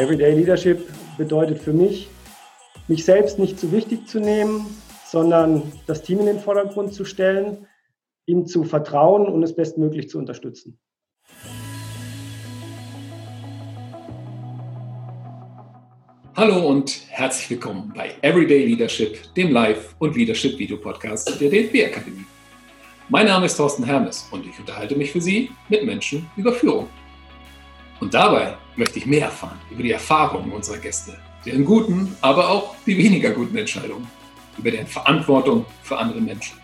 Everyday Leadership bedeutet für mich, mich selbst nicht zu wichtig zu nehmen, sondern das Team in den Vordergrund zu stellen, ihm zu vertrauen und es bestmöglich zu unterstützen. Hallo und herzlich willkommen bei Everyday Leadership, dem Live- und Leadership-Video-Podcast der DFB-Akademie. Mein Name ist Thorsten Hermes und ich unterhalte mich für Sie mit Menschen über Führung. Und dabei möchte ich mehr erfahren über die Erfahrungen unserer Gäste, deren guten, aber auch die weniger guten Entscheidungen, über deren Verantwortung für andere Menschen.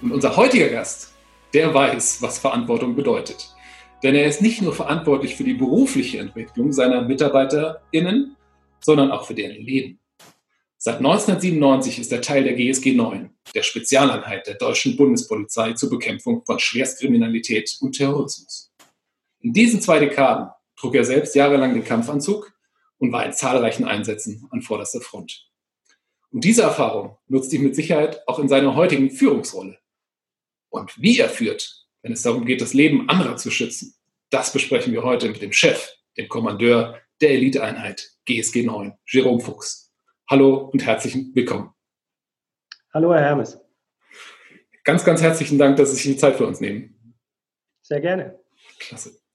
Und unser heutiger Gast, der weiß, was Verantwortung bedeutet. Denn er ist nicht nur verantwortlich für die berufliche Entwicklung seiner MitarbeiterInnen, sondern auch für deren Leben. Seit 1997 ist er Teil der GSG 9, der Spezialeinheit der deutschen Bundespolizei zur Bekämpfung von Schwerstkriminalität und Terrorismus. In diesen zwei Dekaden trug er selbst jahrelang den Kampfanzug und war in zahlreichen Einsätzen an vorderster Front. Und diese Erfahrung nutzt ihn mit Sicherheit auch in seiner heutigen Führungsrolle. Und wie er führt, wenn es darum geht, das Leben anderer zu schützen, das besprechen wir heute mit dem Chef, dem Kommandeur der Eliteeinheit GSG 9, Jerome Fuchs. Hallo und herzlich willkommen. Hallo, Herr Hermes. Ganz, ganz herzlichen Dank, dass Sie sich die Zeit für uns nehmen. Sehr gerne. Klasse.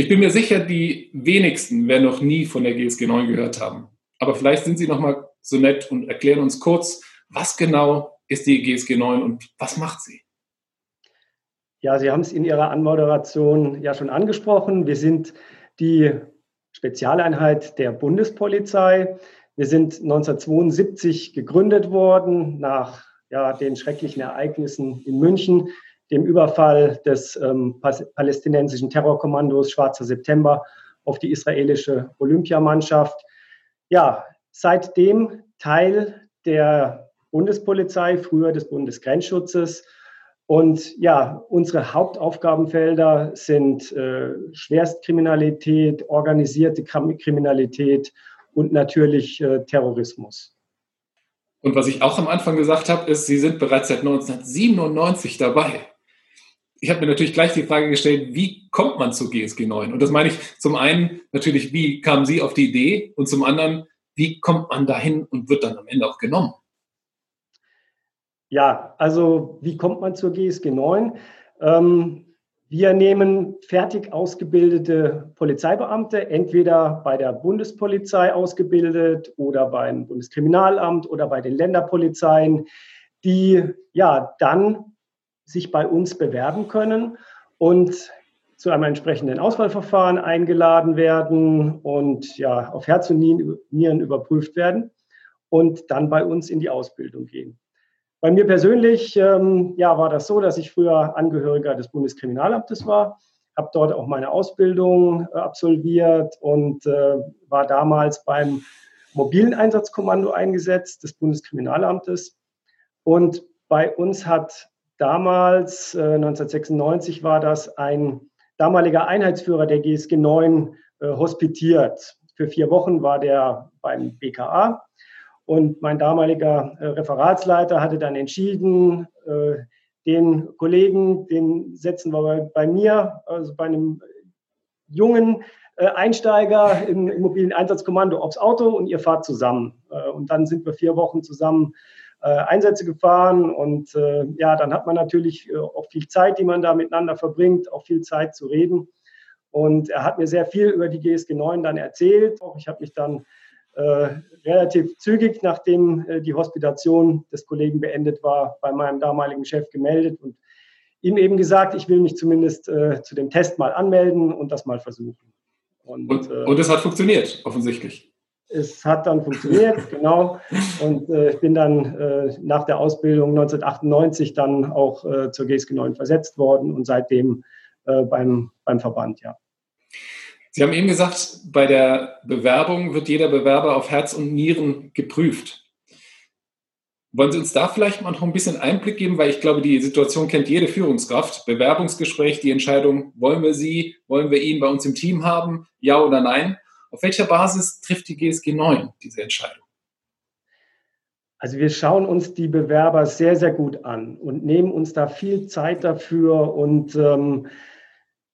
Ich bin mir sicher, die wenigsten werden noch nie von der GSG 9 gehört haben. Aber vielleicht sind Sie noch mal so nett und erklären uns kurz, was genau ist die GSG 9 und was macht sie? Ja, Sie haben es in Ihrer Anmoderation ja schon angesprochen. Wir sind die Spezialeinheit der Bundespolizei. Wir sind 1972 gegründet worden nach ja, den schrecklichen Ereignissen in München dem Überfall des ähm, palästinensischen Terrorkommandos Schwarzer September auf die israelische Olympiamannschaft. Ja, seitdem Teil der Bundespolizei, früher des Bundesgrenzschutzes. Und ja, unsere Hauptaufgabenfelder sind äh, Schwerstkriminalität, organisierte Kriminalität und natürlich äh, Terrorismus. Und was ich auch am Anfang gesagt habe, ist, Sie sind bereits seit 1997 dabei ich habe mir natürlich gleich die Frage gestellt, wie kommt man zu GSG 9? Und das meine ich zum einen natürlich, wie kamen Sie auf die Idee? Und zum anderen, wie kommt man dahin und wird dann am Ende auch genommen? Ja, also wie kommt man zur GSG 9? Ähm, wir nehmen fertig ausgebildete Polizeibeamte, entweder bei der Bundespolizei ausgebildet oder beim Bundeskriminalamt oder bei den Länderpolizeien, die ja dann sich bei uns bewerben können und zu einem entsprechenden Auswahlverfahren eingeladen werden und ja, auf Herz und Nieren überprüft werden und dann bei uns in die Ausbildung gehen. Bei mir persönlich ähm, ja, war das so, dass ich früher Angehöriger des Bundeskriminalamtes war, habe dort auch meine Ausbildung äh, absolviert und äh, war damals beim mobilen Einsatzkommando eingesetzt des Bundeskriminalamtes. Und bei uns hat Damals, äh, 1996, war das ein damaliger Einheitsführer der GSG 9 äh, hospitiert. Für vier Wochen war der beim BKA. Und mein damaliger äh, Referatsleiter hatte dann entschieden, äh, den Kollegen, den setzen wir bei, bei mir, also bei einem jungen äh, Einsteiger im, im mobilen Einsatzkommando aufs Auto und ihr fahrt zusammen. Äh, und dann sind wir vier Wochen zusammen äh, Einsätze gefahren und äh, ja, dann hat man natürlich äh, auch viel Zeit, die man da miteinander verbringt, auch viel Zeit zu reden. Und er hat mir sehr viel über die GSG 9 dann erzählt. Ich habe mich dann äh, relativ zügig, nachdem äh, die Hospitation des Kollegen beendet war, bei meinem damaligen Chef gemeldet und ihm eben gesagt, ich will mich zumindest äh, zu dem Test mal anmelden und das mal versuchen. Und, und, und es hat funktioniert, offensichtlich es hat dann funktioniert, genau. Und äh, ich bin dann äh, nach der Ausbildung 1998 dann auch äh, zur GSG 9 versetzt worden und seitdem äh, beim, beim Verband, ja. Sie haben eben gesagt, bei der Bewerbung wird jeder Bewerber auf Herz und Nieren geprüft. Wollen Sie uns da vielleicht mal noch ein bisschen Einblick geben, weil ich glaube, die Situation kennt jede Führungskraft. Bewerbungsgespräch, die Entscheidung, wollen wir Sie, wollen wir ihn bei uns im Team haben, ja oder nein? Auf welcher Basis trifft die GSG 9 diese Entscheidung? Also wir schauen uns die Bewerber sehr, sehr gut an und nehmen uns da viel Zeit dafür und ähm,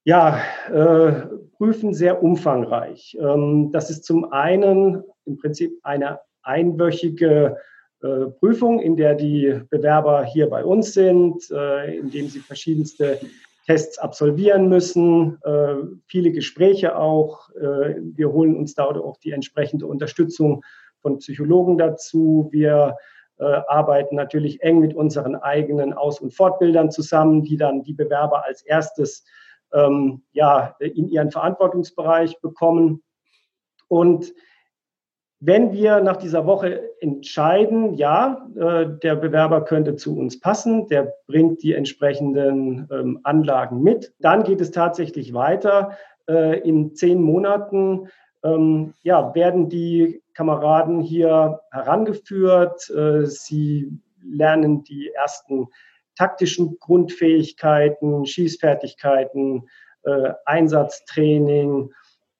Ja, äh, prüfen sehr umfangreich. Ähm, das ist zum einen im Prinzip eine einwöchige äh, Prüfung, in der die Bewerber hier bei uns sind, äh, in sie verschiedenste Tests absolvieren müssen, äh, viele Gespräche auch. Äh, wir holen uns da auch die entsprechende Unterstützung von Psychologen dazu. Wir äh, arbeiten natürlich eng mit unseren eigenen Aus- und Fortbildern zusammen, die dann die Bewerber als erstes ähm, ja, in ihren Verantwortungsbereich bekommen. Und wenn wir nach dieser Woche entscheiden, ja, äh, der Bewerber könnte zu uns passen, der bringt die entsprechenden ähm, Anlagen mit, dann geht es tatsächlich weiter. Äh, in zehn Monaten ähm, ja, werden die Kameraden hier herangeführt. Äh, sie lernen die ersten taktischen Grundfähigkeiten, Schießfertigkeiten, Einsatztraining.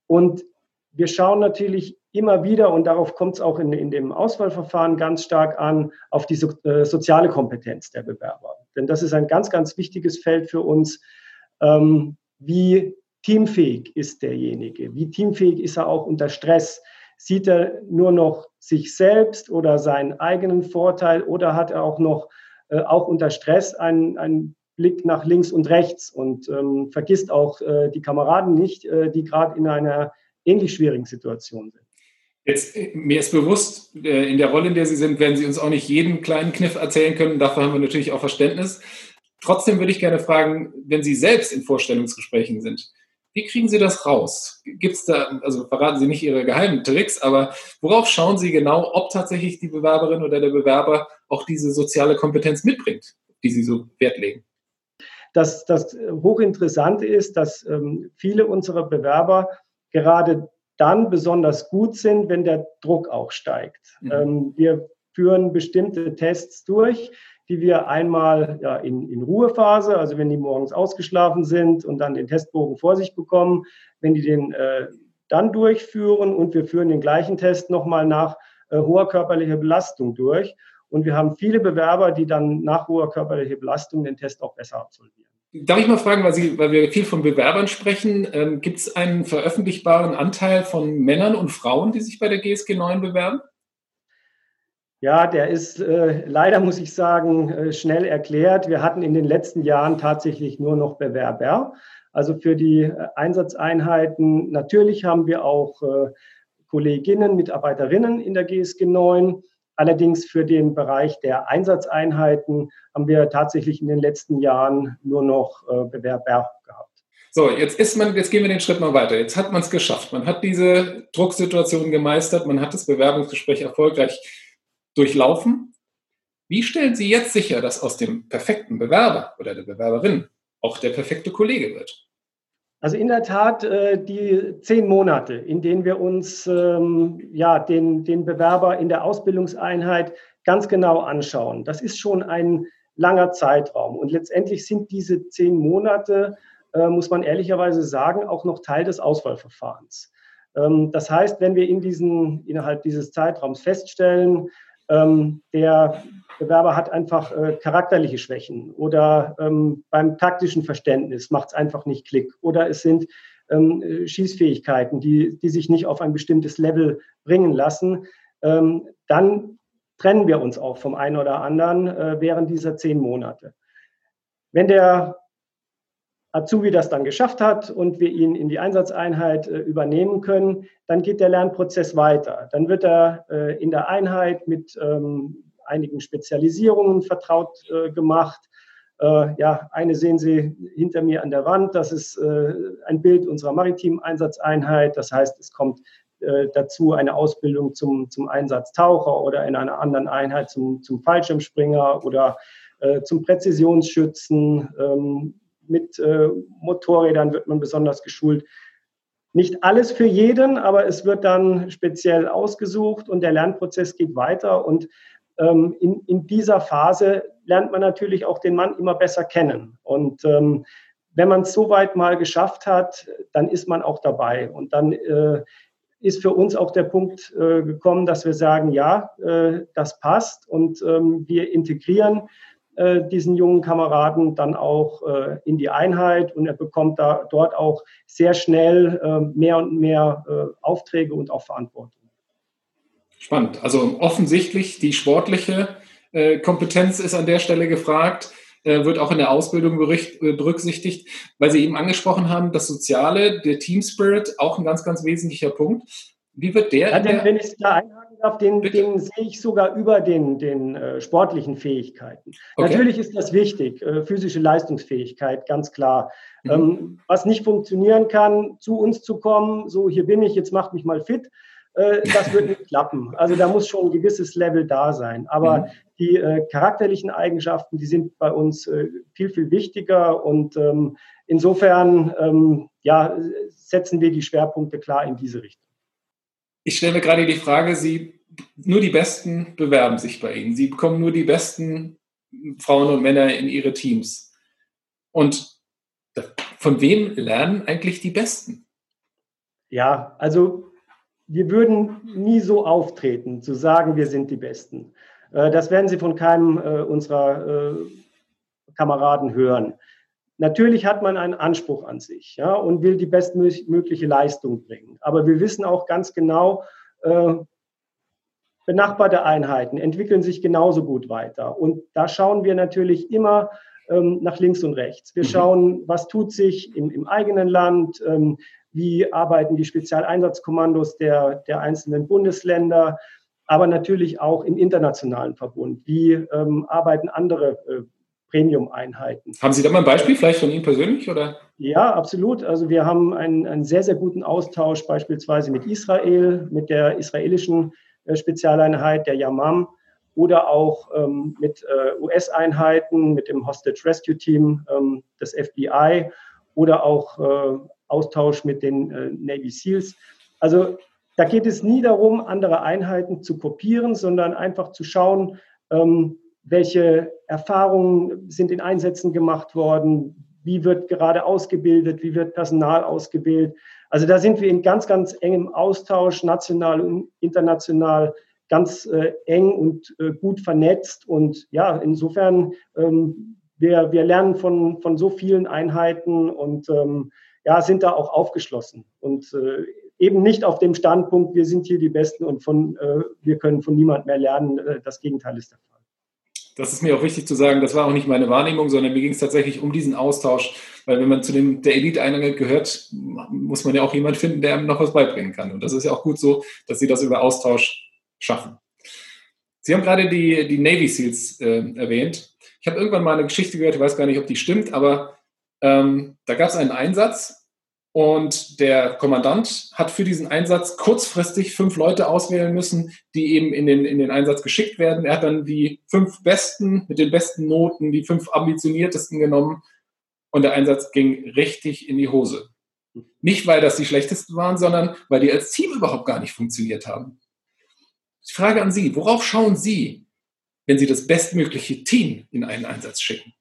Und wir schauen natürlich immer wieder, und darauf kommt es auch in, in dem Auswahlverfahren ganz stark an, auf die so, äh, soziale Kompetenz der Bewerber. Denn das ist ein ganz, ganz wichtiges Feld für uns. Ähm, wie teamfähig ist derjenige? Wie teamfähig ist er auch unter Stress? Sieht er nur noch sich selbst oder seinen eigenen Vorteil oder hat er auch noch äh, auch unter Stress einen, einen Blick nach links und rechts und ähm, vergisst auch äh, die Kameraden nicht, äh, die gerade in einer ähnlich schwierigen Situation sind. Jetzt, mir ist bewusst, äh, in der Rolle, in der Sie sind, werden Sie uns auch nicht jeden kleinen Kniff erzählen können. Dafür haben wir natürlich auch Verständnis. Trotzdem würde ich gerne fragen, wenn Sie selbst in Vorstellungsgesprächen sind, wie kriegen Sie das raus? Gibt es da, also verraten Sie nicht Ihre geheimen Tricks, aber worauf schauen Sie genau, ob tatsächlich die Bewerberin oder der Bewerber auch diese soziale Kompetenz mitbringt, die Sie so Wert legen? Das, das Hochinteressante ist, dass ähm, viele unserer Bewerber gerade dann besonders gut sind, wenn der Druck auch steigt. Mhm. Ähm, wir führen bestimmte Tests durch, die wir einmal ja, in, in Ruhephase, also wenn die morgens ausgeschlafen sind und dann den Testbogen vor sich bekommen, wenn die den äh, dann durchführen und wir führen den gleichen Test nochmal nach äh, hoher körperlicher Belastung durch. Und wir haben viele Bewerber, die dann nach hoher körperlicher Belastung den Test auch besser absolvieren. Darf ich mal fragen, weil, Sie, weil wir viel von Bewerbern sprechen, ähm, gibt es einen veröffentlichbaren Anteil von Männern und Frauen, die sich bei der GSG 9 bewerben? Ja, der ist äh, leider, muss ich sagen, äh, schnell erklärt. Wir hatten in den letzten Jahren tatsächlich nur noch Bewerber. Also für die äh, Einsatzeinheiten, natürlich haben wir auch äh, Kolleginnen, Mitarbeiterinnen in der GSG 9. Allerdings für den Bereich der Einsatzeinheiten haben wir tatsächlich in den letzten Jahren nur noch äh, Bewerber gehabt. So, jetzt ist man, jetzt gehen wir den Schritt mal weiter. Jetzt hat man es geschafft. Man hat diese Drucksituation gemeistert, man hat das Bewerbungsgespräch erfolgreich durchlaufen. Wie stellen Sie jetzt sicher, dass aus dem perfekten Bewerber oder der Bewerberin auch der perfekte Kollege wird? Also in der Tat äh, die zehn Monate, in denen wir uns ähm, ja, den, den Bewerber in der Ausbildungseinheit ganz genau anschauen. Das ist schon ein langer Zeitraum. Und letztendlich sind diese zehn Monate, äh, muss man ehrlicherweise sagen, auch noch Teil des Auswahlverfahrens. Ähm, das heißt, wenn wir in diesen, innerhalb dieses Zeitraums feststellen, ähm, der Bewerber hat einfach äh, charakterliche Schwächen oder ähm, beim taktischen Verständnis macht es einfach nicht Klick oder es sind ähm, Schießfähigkeiten, die, die sich nicht auf ein bestimmtes Level bringen lassen, ähm, dann trennen wir uns auch vom einen oder anderen äh, während dieser zehn Monate. Wenn der Azubi das dann geschafft hat und wir ihn in die Einsatzeinheit äh, übernehmen können, dann geht der Lernprozess weiter. Dann wird er äh, in der Einheit mit ähm, einigen Spezialisierungen vertraut äh, gemacht. Äh, ja, eine sehen Sie hinter mir an der Wand. Das ist äh, ein Bild unserer maritimen Einsatzeinheit. Das heißt, es kommt äh, dazu eine Ausbildung zum, zum Einsatztaucher oder in einer anderen Einheit zum, zum Fallschirmspringer oder zum Präzisionsschützen. Ähm, mit äh, Motorrädern wird man besonders geschult. Nicht alles für jeden, aber es wird dann speziell ausgesucht und der Lernprozess geht weiter. Und ähm, in, in dieser Phase lernt man natürlich auch den Mann immer besser kennen. Und ähm, wenn man es soweit mal geschafft hat, dann ist man auch dabei. Und dann äh, ist für uns auch der Punkt äh, gekommen, dass wir sagen, ja, äh, das passt und ähm, wir integrieren äh, diesen jungen Kameraden dann auch äh, in die Einheit und er bekommt da dort auch sehr schnell äh, mehr und mehr Aufträge und auch Verantwortung. Spannend. Also offensichtlich die sportliche äh, Kompetenz ist an der Stelle gefragt, äh, wird auch in der Ausbildung berücksichtigt, weil Sie eben angesprochen haben, das Soziale, der Team Spirit, auch ein ganz, ganz wesentlicher Punkt. Wie wird der? Ja, denn, wenn ich da einhaken darf, den, den sehe ich sogar über den, den äh, sportlichen Fähigkeiten. Okay. Natürlich ist das wichtig, äh, physische Leistungsfähigkeit, ganz klar. Mhm. Ähm, was nicht funktionieren kann, zu uns zu kommen, so hier bin ich, jetzt macht mich mal fit, äh, das wird nicht klappen. Also da muss schon ein gewisses Level da sein. Aber mhm. die äh, charakterlichen Eigenschaften, die sind bei uns äh, viel, viel wichtiger und ähm, insofern ähm, ja, setzen wir die Schwerpunkte klar in diese Richtung. Ich stelle mir gerade die Frage, Sie, nur die Besten bewerben sich bei Ihnen. Sie bekommen nur die besten Frauen und Männer in Ihre Teams. Und von wem lernen eigentlich die Besten? Ja, also wir würden nie so auftreten, zu sagen, wir sind die Besten. Äh, das werden Sie von keinem äh, unserer äh, Kameraden hören. Natürlich hat man einen Anspruch an sich ja, und will die bestmögliche Leistung bringen. Aber wir wissen auch ganz genau, benachbarte Einheiten entwickeln sich genauso gut weiter. Und da schauen wir natürlich immer ähm, nach links und rechts. Wir mhm. schauen, was tut sich im, im eigenen Land, ähm, wie arbeiten die Spezialeinsatzkommandos der, der einzelnen Bundesländer, aber natürlich auch im internationalen Verbund. Wie ähm, arbeiten andere äh, Premium-Einheiten. Haben Sie da mal ein Beispiel, vielleicht von Ihnen persönlich? Oder? Ja, absolut. Also wir haben einen, einen sehr, sehr guten Austausch beispielsweise mit Israel, mit der israelischen äh, Spezialeinheit, der Yamam, oder auch ähm, mit äh, US-Einheiten, mit dem Hostage Rescue Team ähm, des FBI oder auch äh, Austausch mit den äh, Navy SEALs. Also da geht es nie darum, andere Einheiten zu kopieren, sondern einfach zu schauen, ähm, welche Erfahrungen sind in Einsätzen gemacht worden, wie wird gerade ausgebildet, wie wird Personal ausgebildet. Also da sind wir in ganz, ganz engem Austausch, national und international, ganz äh, eng und äh, gut vernetzt. Und ja, insofern, ähm, wir, wir lernen von, von so vielen Einheiten und ähm, ja, sind da auch aufgeschlossen. Und äh, eben nicht auf dem Standpunkt, wir sind hier die Besten und von, äh, wir können von niemand mehr lernen. Äh, das Gegenteil ist der Fall das ist mir auch wichtig zu sagen, das war auch nicht meine Wahrnehmung, sondern mir ging es tatsächlich um diesen Austausch, weil wenn man zu dem, der Elite-Einheit gehört, muss man ja auch jemand finden, der einem noch was beibringen kann. Und das ist ja auch gut so, dass sie das über Austausch schaffen. Sie haben gerade die, die Navy SEALs äh, erwähnt. Ich habe irgendwann mal eine Geschichte gehört, ich weiß gar nicht, ob die stimmt, aber ähm, da gab es einen Einsatz und der Kommandant hat für diesen Einsatz kurzfristig fünf Leute auswählen müssen, die eben in den, in den Einsatz geschickt werden. Er hat dann die fünf besten, mit den besten Noten, die fünf ambitioniertesten genommen. Und der Einsatz ging richtig in die Hose. Nicht, weil das die schlechtesten waren, sondern weil die als Team überhaupt gar nicht funktioniert haben. Die Frage an Sie, worauf schauen Sie, wenn Sie das bestmögliche Team in einen Einsatz schicken?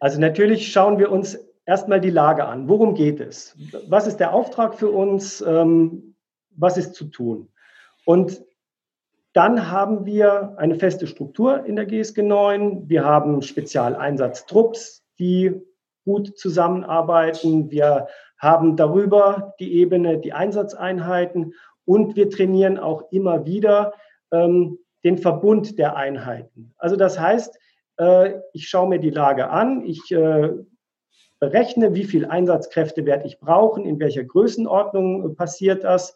Also natürlich schauen wir uns erstmal die Lage an. Worum geht es? Was ist der Auftrag für uns? Ähm, was ist zu tun? Und dann haben wir eine feste Struktur in der GSG 9. Wir haben Spezialeinsatztrupps, die gut zusammenarbeiten. Wir haben darüber die Ebene, die Einsatzeinheiten und wir trainieren auch immer wieder ähm, den Verbund der Einheiten. Also das heißt, ich schaue mir die Lage an, ich äh, berechne, wie viel Einsatzkräfte werde ich brauchen, in welcher Größenordnung äh, passiert das.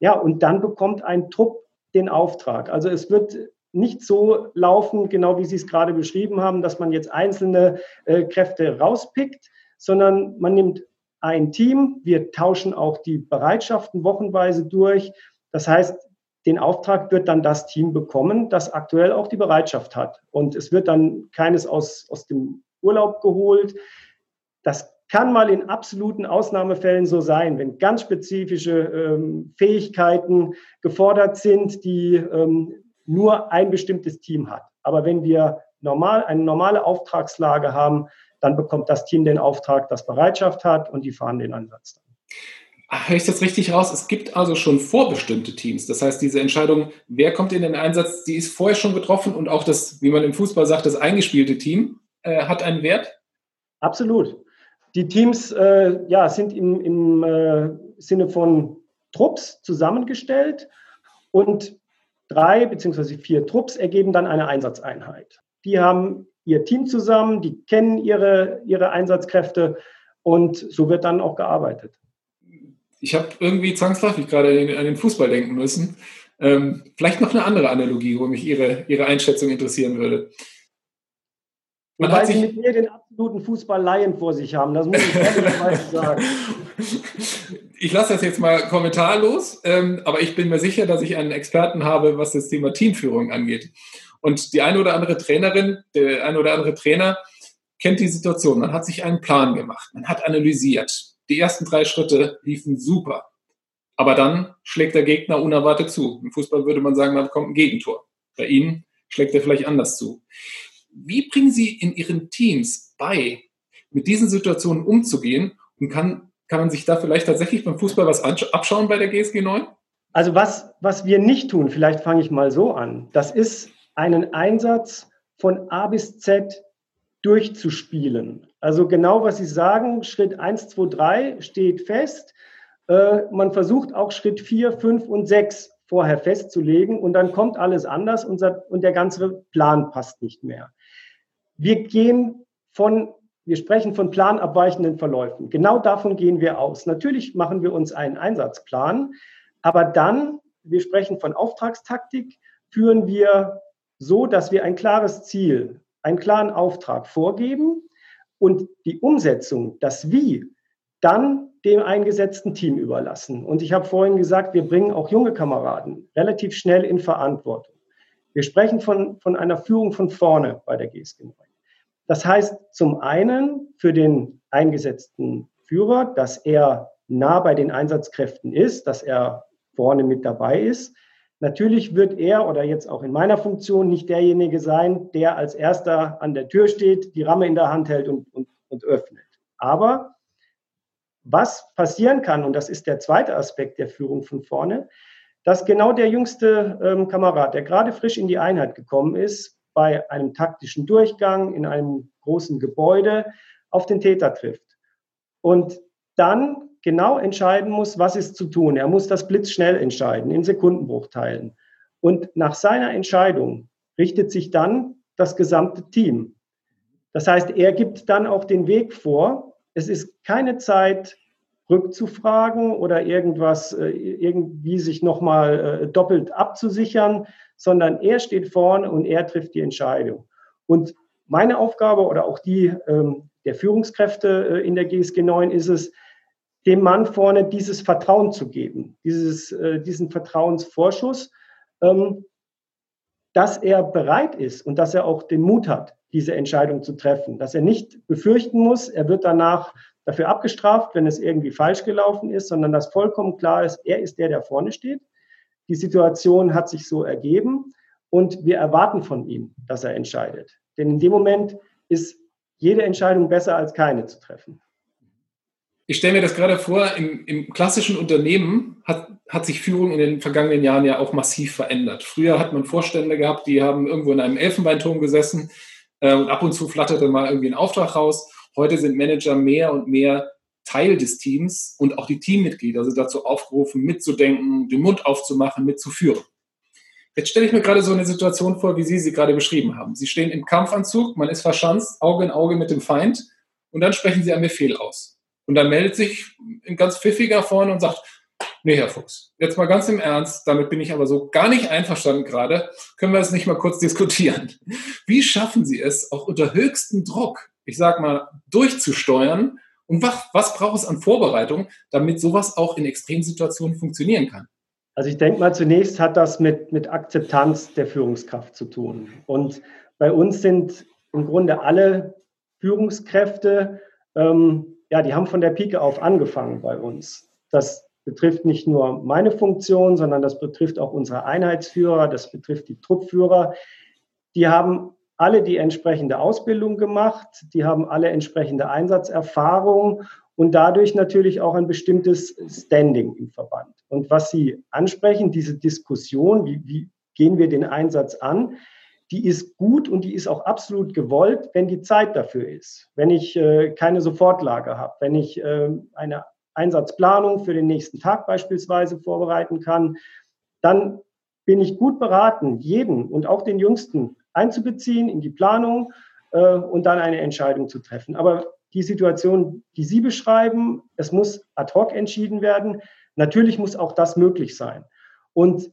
Ja, und dann bekommt ein Trupp den Auftrag. Also es wird nicht so laufen, genau wie Sie es gerade beschrieben haben, dass man jetzt einzelne äh, Kräfte rauspickt, sondern man nimmt ein Team, wir tauschen auch die Bereitschaften wochenweise durch. Das heißt, den Auftrag wird dann das Team bekommen, das aktuell auch die Bereitschaft hat. Und es wird dann keines aus, aus dem Urlaub geholt. Das kann mal in absoluten Ausnahmefällen so sein, wenn ganz spezifische ähm, Fähigkeiten gefordert sind, die ähm, nur ein bestimmtes Team hat. Aber wenn wir normal, eine normale Auftragslage haben, dann bekommt das Team den Auftrag, das Bereitschaft hat und die fahren den Ansatz dann. Ah, höre ich das richtig raus? Es gibt also schon vorbestimmte Teams. Das heißt, diese Entscheidung, wer kommt in den Einsatz, die ist vorher schon getroffen und auch das, wie man im Fußball sagt, das eingespielte Team äh, hat einen Wert? Absolut. Die Teams äh, ja, sind im, im äh, Sinne von Trupps zusammengestellt und drei beziehungsweise vier Trupps ergeben dann eine Einsatzeinheit. Die haben ihr Team zusammen, die kennen ihre, ihre Einsatzkräfte und so wird dann auch gearbeitet. Ich habe irgendwie zwangsläufig gerade an den Fußball denken müssen. Ähm, vielleicht noch eine andere Analogie, wo mich Ihre, Ihre Einschätzung interessieren würde. Man Wobei Sie mit mir den absoluten Fußball-Laien vor sich haben, das muss ich ehrlich sagen. Ich lasse das jetzt mal kommentarlos, ähm, aber ich bin mir sicher, dass ich einen Experten habe, was das Thema Teamführung angeht. Und die eine oder andere Trainerin, der eine oder andere Trainer kennt die Situation. Man hat sich einen Plan gemacht, man hat analysiert. Die ersten drei Schritte liefen super. Aber dann schlägt der Gegner unerwartet zu. Im Fußball würde man sagen, dann kommt ein Gegentor. Bei Ihnen schlägt er vielleicht anders zu. Wie bringen Sie in Ihren Teams bei, mit diesen Situationen umzugehen? Und kann, kann man sich da vielleicht tatsächlich beim Fußball was abschauen bei der GSG 9? Also was, was wir nicht tun, vielleicht fange ich mal so an, das ist einen Einsatz von A bis Z durchzuspielen. Also genau, was Sie sagen, Schritt 1, 2, 3 steht fest. Äh, man versucht auch Schritt 4, 5 und 6 vorher festzulegen und dann kommt alles anders und, und der ganze Plan passt nicht mehr. Wir gehen von, wir sprechen von planabweichenden Verläufen. Genau davon gehen wir aus. Natürlich machen wir uns einen Einsatzplan, aber dann, wir sprechen von Auftragstaktik, führen wir so, dass wir ein klares Ziel, einen klaren Auftrag vorgeben und die Umsetzung, das Wie, dann dem eingesetzten Team überlassen. Und ich habe vorhin gesagt, wir bringen auch junge Kameraden relativ schnell in Verantwortung. Wir sprechen von, von einer Führung von vorne bei der GSG 9. Das heißt zum einen für den eingesetzten Führer, dass er nah bei den Einsatzkräften ist, dass er vorne mit dabei ist. Natürlich wird er oder jetzt auch in meiner Funktion nicht derjenige sein, der als erster an der Tür steht, die Ramme in der Hand hält und, und, und öffnet. Aber was passieren kann, und das ist der zweite Aspekt der Führung von vorne, dass genau der jüngste ähm, Kamerad, der gerade frisch in die Einheit gekommen ist, bei einem taktischen Durchgang in einem großen Gebäude auf den Täter trifft. Und dann genau entscheiden muss, was ist zu tun. Er muss das blitzschnell entscheiden, in Sekundenbruchteilen. Und nach seiner Entscheidung richtet sich dann das gesamte Team. Das heißt, er gibt dann auch den Weg vor. Es ist keine Zeit, rückzufragen oder irgendwas äh, irgendwie sich nochmal äh, doppelt abzusichern, sondern er steht vorne und er trifft die Entscheidung. Und meine Aufgabe oder auch die ähm, der Führungskräfte äh, in der GSG 9 ist es, dem Mann vorne dieses Vertrauen zu geben, dieses, äh, diesen Vertrauensvorschuss, ähm, dass er bereit ist und dass er auch den Mut hat, diese Entscheidung zu treffen, dass er nicht befürchten muss, er wird danach dafür abgestraft, wenn es irgendwie falsch gelaufen ist, sondern dass vollkommen klar ist, er ist der, der vorne steht. Die Situation hat sich so ergeben und wir erwarten von ihm, dass er entscheidet. Denn in dem Moment ist jede Entscheidung besser als keine zu treffen. Ich stelle mir das gerade vor, im, im, klassischen Unternehmen hat, hat sich Führung in den vergangenen Jahren ja auch massiv verändert. Früher hat man Vorstände gehabt, die haben irgendwo in einem Elfenbeinturm gesessen äh, und ab und zu flatterte mal irgendwie ein Auftrag raus. Heute sind Manager mehr und mehr Teil des Teams und auch die Teammitglieder sind dazu aufgerufen, mitzudenken, den Mund aufzumachen, mitzuführen. Jetzt stelle ich mir gerade so eine Situation vor, wie Sie sie gerade beschrieben haben. Sie stehen im Kampfanzug, man ist verschanzt, Auge in Auge mit dem Feind und dann sprechen Sie einen Befehl aus. Und dann meldet sich ein ganz pfiffiger vorne und sagt, nee, Herr Fuchs, jetzt mal ganz im Ernst, damit bin ich aber so gar nicht einverstanden gerade, können wir das nicht mal kurz diskutieren. Wie schaffen Sie es, auch unter höchstem Druck, ich sag mal, durchzusteuern? Und was, was braucht es an Vorbereitung, damit sowas auch in Extremsituationen funktionieren kann? Also ich denke mal, zunächst hat das mit, mit Akzeptanz der Führungskraft zu tun. Und bei uns sind im Grunde alle Führungskräfte ähm, ja, die haben von der Pike auf angefangen bei uns. Das betrifft nicht nur meine Funktion, sondern das betrifft auch unsere Einheitsführer, das betrifft die Truppführer. Die haben alle die entsprechende Ausbildung gemacht, die haben alle entsprechende Einsatzerfahrung und dadurch natürlich auch ein bestimmtes Standing im Verband. Und was Sie ansprechen, diese Diskussion, wie, wie gehen wir den Einsatz an, die ist gut und die ist auch absolut gewollt, wenn die Zeit dafür ist. Wenn ich äh, keine Sofortlage habe, wenn ich äh, eine Einsatzplanung für den nächsten Tag beispielsweise vorbereiten kann, dann bin ich gut beraten, jeden und auch den Jüngsten einzubeziehen in die Planung äh, und dann eine Entscheidung zu treffen. Aber die Situation, die Sie beschreiben, es muss ad hoc entschieden werden. Natürlich muss auch das möglich sein. Und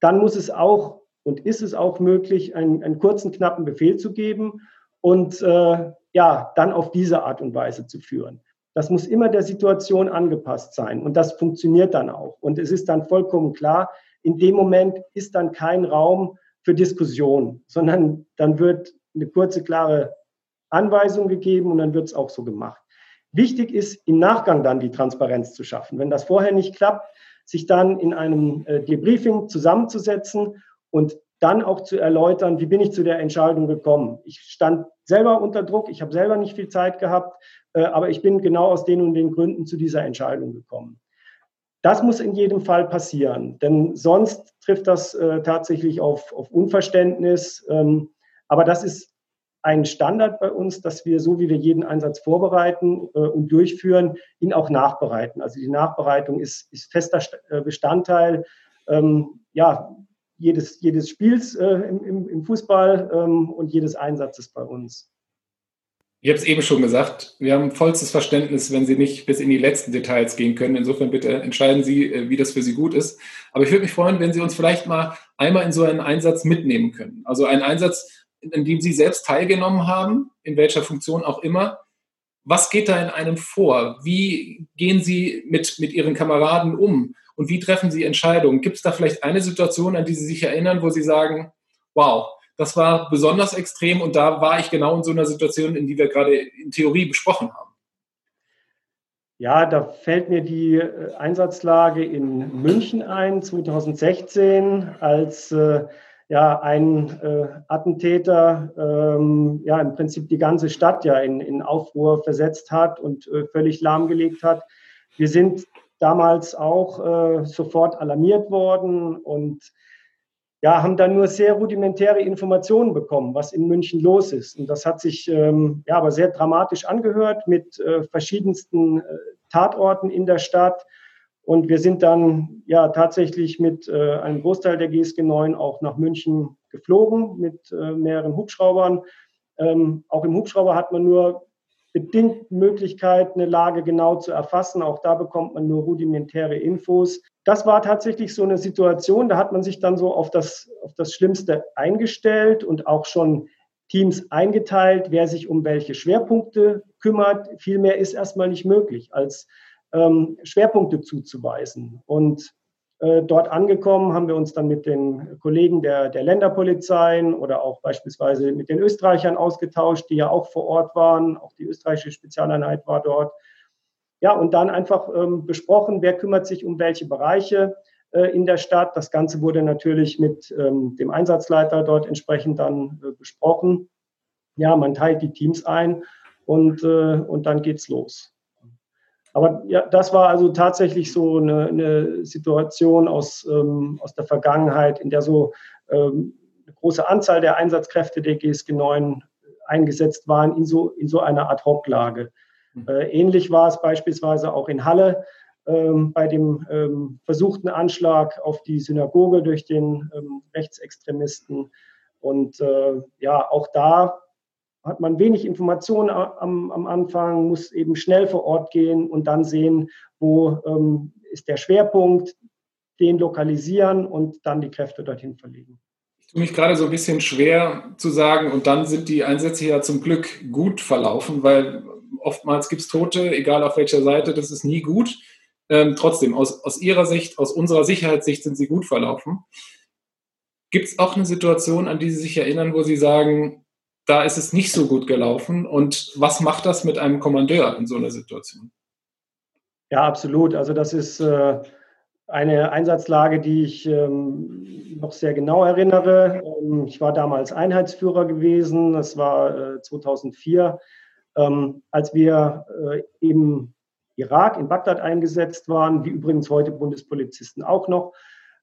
dann muss es auch und ist es auch möglich, einen, einen kurzen, knappen Befehl zu geben und äh, ja, dann auf diese Art und Weise zu führen. Das muss immer der Situation angepasst sein und das funktioniert dann auch. Und es ist dann vollkommen klar, in dem Moment ist dann kein Raum für Diskussion, sondern dann wird eine kurze, klare Anweisung gegeben und dann wird es auch so gemacht. Wichtig ist, im Nachgang dann die Transparenz zu schaffen. Wenn das vorher nicht klappt, sich dann in einem äh, Debriefing zusammenzusetzen und dann auch zu erläutern, wie bin ich zu der Entscheidung gekommen. Ich stand selber unter Druck, ich habe selber nicht viel Zeit gehabt, äh, aber ich bin genau aus den und den Gründen zu dieser Entscheidung gekommen. Das muss in jedem Fall passieren, denn sonst trifft das äh, tatsächlich auf, auf Unverständnis. Ähm, aber das ist ein Standard bei uns, dass wir, so wie wir jeden Einsatz vorbereiten äh, und durchführen, ihn auch nachbereiten. Also die Nachbereitung ist, ist fester Bestandteil ähm, ja, jedes, jedes Spiels äh, im, im, Fußball ähm, und jedes Einsatzes bei uns. Ich habe es eben schon gesagt, wir haben vollstes Verständnis, wenn Sie nicht bis in die letzten Details gehen können. Insofern bitte entscheiden Sie, äh, wie das für Sie gut ist. Aber ich würde mich freuen, wenn Sie uns vielleicht mal einmal in so einen Einsatz mitnehmen können. Also einen Einsatz, in dem Sie selbst teilgenommen haben, in welcher Funktion auch immer. Was geht da in einem vor? Wie gehen Sie mit, mit Ihren Kameraden um? Und wie treffen Sie Entscheidungen? Gibt es da vielleicht eine Situation, an die Sie sich erinnern, wo Sie sagen, wow, das war besonders extrem und da war ich genau in so einer Situation, in die wir gerade in Theorie besprochen haben? Ja, da fällt mir die äh, Einsatzlage in München ein, 2016, als äh, ja, ein äh, Attentäter ähm, ja im Prinzip die ganze Stadt ja in, in Aufruhr versetzt hat und äh, völlig lahmgelegt hat. Wir sind damals auch äh, sofort alarmiert worden und ja, haben dann nur sehr rudimentäre Informationen bekommen, was in München los ist. Und das hat sich ähm, ja aber sehr dramatisch angehört mit äh, verschiedensten äh, Tatorten in der Stadt und wir sind dann ja tatsächlich mit äh, einem Großteil der GSG 9 auch nach München geflogen mit äh, mehreren Hubschraubern. Ähm, auch im Hubschrauber hat man nur bedingt Möglichkeit, eine Lage genau zu erfassen. Auch da bekommt man nur rudimentäre Infos. Das war tatsächlich so eine Situation, da hat man sich dann so auf das, auf das Schlimmste eingestellt und auch schon Teams eingeteilt, wer sich um welche Schwerpunkte kümmert. Viel mehr ist erstmal nicht möglich, als ähm, Schwerpunkte zuzuweisen. Und dort angekommen haben wir uns dann mit den Kollegen der, der Länderpolizeien oder auch beispielsweise mit den Österreichern ausgetauscht, die ja auch vor Ort waren. Auch die österreichische Spezialeinheit war dort. Ja, und dann einfach ähm, besprochen, wer kümmert sich um welche Bereiche äh, in der Stadt. Das Ganze wurde natürlich mit ähm, dem Einsatzleiter dort entsprechend dann äh, besprochen. Ja, man teilt die Teams ein und, äh, und dann geht's los. Aber ja, das war also tatsächlich so eine, eine Situation aus, ähm, aus der Vergangenheit, in der so ähm, eine große Anzahl der Einsatzkräfte der GSG 9 eingesetzt waren in so, in so einer Ad-Hoc-Lage. Mhm. Äh, ähnlich war es beispielsweise auch in Halle ähm, bei dem ähm, versuchten Anschlag auf die Synagoge durch den ähm, Rechtsextremisten. Und äh, ja, auch da hat man wenig Informationen am, am, Anfang, muss eben schnell vor Ort gehen und dann sehen, wo ähm, ist der Schwerpunkt, den lokalisieren und dann die Kräfte dorthin verlegen. Ich tue mich gerade so ein bisschen schwer zu sagen, und dann sind die Einsätze ja zum Glück gut verlaufen, weil oftmals gibt es Tote, egal auf welcher Seite, das ist nie gut. Ähm, trotzdem, aus, aus Ihrer Sicht, aus unserer Sicherheitssicht sind sie gut verlaufen. Gibt es auch eine Situation, an die Sie sich erinnern, wo Sie sagen, da ist es nicht so gut gelaufen. Und was macht das mit einem Kommandeur in so einer Situation? Ja, absolut. Also das ist äh, eine Einsatzlage, die ich ähm, noch sehr genau erinnere. Ähm, ich war damals Einheitsführer gewesen. Das war äh, 2004, ähm, als wir äh, eben Irak, in Bagdad eingesetzt waren, wie übrigens heute Bundespolizisten auch noch,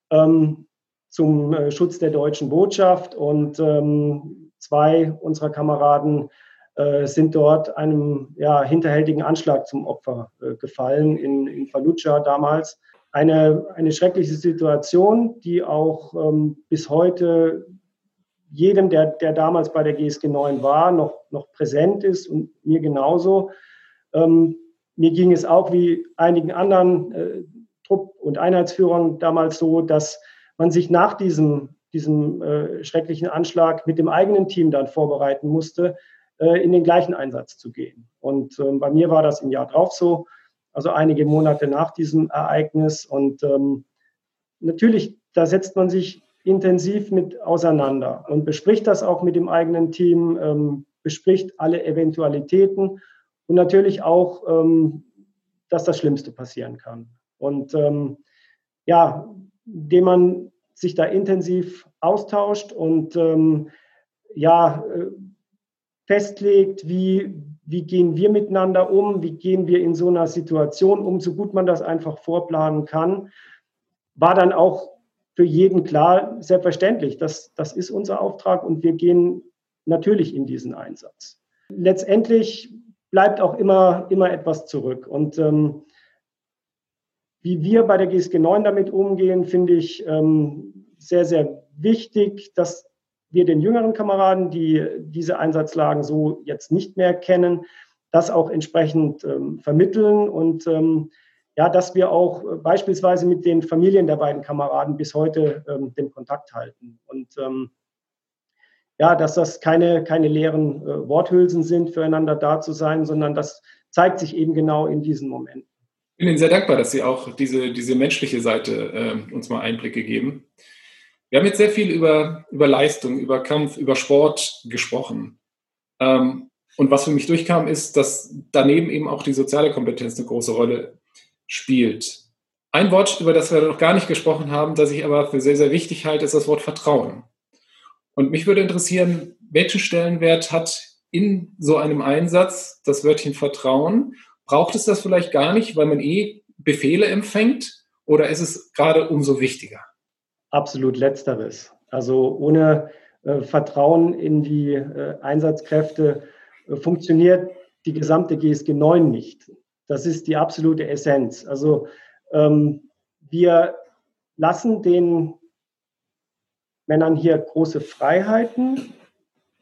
ähm, zum äh, Schutz der deutschen Botschaft. Und ähm, zwei unserer Kameraden äh, sind dort einem ja, hinterhältigen Anschlag zum Opfer äh, gefallen in, in Fallujah damals. Eine, eine schreckliche Situation, die auch ähm, bis heute jedem, der, der damals bei der GSG 9 war, noch, noch präsent ist und mir genauso. Ähm, mir ging es auch wie einigen anderen äh, Trupp- und Einheitsführern damals so, dass man sich nach diesem, diesem äh, schrecklichen Anschlag mit dem eigenen Team dann vorbereiten musste, äh, in den gleichen Einsatz zu gehen. Und ähm, bei mir war das im Jahr drauf so, also einige Monate nach diesem Ereignis. Und ähm, natürlich, da setzt man sich intensiv mit auseinander und bespricht das auch mit dem eigenen Team, ähm, bespricht alle Eventualitäten und natürlich auch, ähm, dass das Schlimmste passieren kann. Und ähm, ja, indem man sich da intensiv austauscht und ähm, ja, äh, festlegt, wie, wie gehen wir miteinander um, wie gehen wir in so einer Situation um, so gut man das einfach vorplanen kann, war dann auch für jeden klar, selbstverständlich, das, das ist unser Auftrag und wir gehen natürlich in diesen Einsatz. Letztendlich bleibt auch immer, immer etwas zurück. Und ähm, wie wir bei der GSG 9 damit umgehen, finde ich ähm, sehr, sehr wichtig, dass wir den jüngeren Kameraden, die diese Einsatzlagen so jetzt nicht mehr kennen, das auch entsprechend ähm, vermitteln und ähm, ja, dass wir auch beispielsweise mit den Familien der beiden Kameraden bis heute ähm, den Kontakt halten. Und ähm, ja, dass das keine, keine leeren äh, Worthülsen sind, füreinander da zu sein, sondern das zeigt sich eben genau in diesen Momenten. Ich bin Ihnen sehr dankbar, dass Sie auch diese, diese menschliche Seite äh, uns mal Einblicke geben. Wir haben jetzt sehr viel über, über Leistung, über Kampf, über Sport gesprochen. Ähm, und was für mich durchkam, ist, dass daneben eben auch die soziale Kompetenz eine große Rolle spielt. Ein Wort, über das wir noch gar nicht gesprochen haben, das ich aber für sehr, sehr wichtig halte, ist das Wort Vertrauen. Und mich würde interessieren, welchen Stellenwert hat in so einem Einsatz das Wörtchen Vertrauen? Braucht es das vielleicht gar nicht, weil man eh Befehle empfängt? Oder ist es gerade umso wichtiger? Absolut letzteres. Also ohne äh, Vertrauen in die äh, Einsatzkräfte äh, funktioniert die gesamte GSG 9 nicht. Das ist die absolute Essenz. Also ähm, wir lassen den Männern hier große Freiheiten,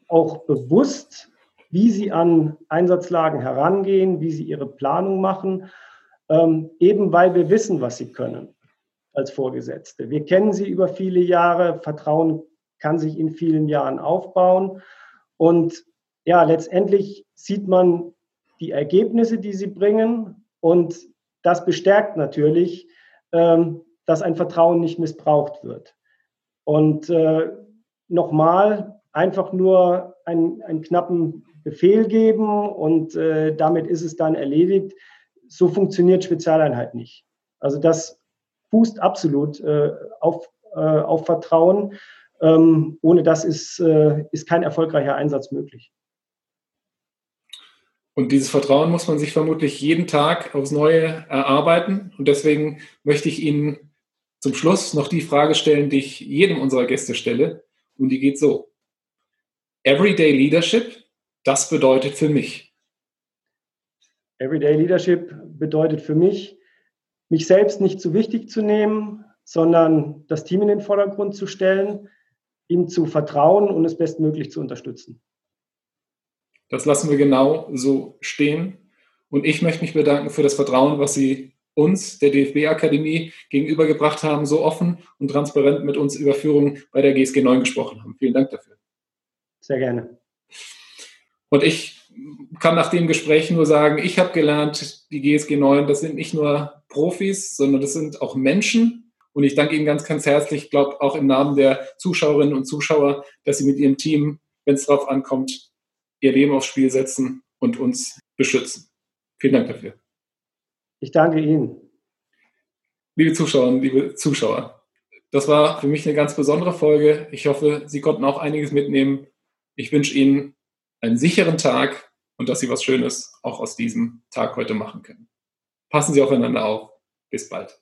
auch bewusst, wie sie an Einsatzlagen herangehen, wie sie ihre Planung machen, ähm, eben weil wir wissen, was sie können als Vorgesetzte. Wir kennen sie über viele Jahre, Vertrauen kann sich in vielen Jahren aufbauen und ja, letztendlich sieht man die Ergebnisse, die sie bringen und das bestärkt natürlich, ähm, dass ein Vertrauen nicht missbraucht wird. Und äh, nochmal einfach nur einen, einen knappen Befehl geben und äh, damit ist es dann erledigt. So funktioniert Spezialeinheit nicht. Also das fußt absolut äh, auf, äh, auf Vertrauen. Ähm, ohne das ist, äh, ist kein erfolgreicher Einsatz möglich. Und dieses Vertrauen muss man sich vermutlich jeden Tag aufs Neue erarbeiten. Und deswegen möchte ich Ihnen zum Schluss noch die Frage stellen, die ich jedem unserer Gäste stelle. Und die geht so. Everyday Leadership, das bedeutet für mich. Everyday Leadership bedeutet für mich, mich selbst nicht zu wichtig zu nehmen, sondern das Team in den Vordergrund zu stellen, ihm zu vertrauen und es bestmöglich zu unterstützen. Das lassen wir genau so stehen. Und ich möchte mich bedanken für das Vertrauen, was Sie uns, der DFB-Akademie, gegenübergebracht haben, so offen und transparent mit uns über Führung bei der GSG 9 gesprochen haben. Vielen Dank dafür. Sehr gerne. Und ich kann nach dem Gespräch nur sagen, ich habe gelernt, die GSG 9, das sind nicht nur Profis, sondern das sind auch Menschen. Und ich danke Ihnen ganz, ganz herzlich, ich glaube auch im Namen der Zuschauerinnen und Zuschauer, dass Sie mit Ihrem Team, wenn es darauf ankommt, Ihr Leben aufs Spiel setzen und uns beschützen. Vielen Dank dafür. Ich danke Ihnen. Liebe Zuschauerinnen, liebe Zuschauer, das war für mich eine ganz besondere Folge. Ich hoffe, Sie konnten auch einiges mitnehmen. Ich wünsche Ihnen einen sicheren Tag und dass Sie was Schönes auch aus diesem Tag heute machen können. Passen Sie aufeinander auf. Bis bald.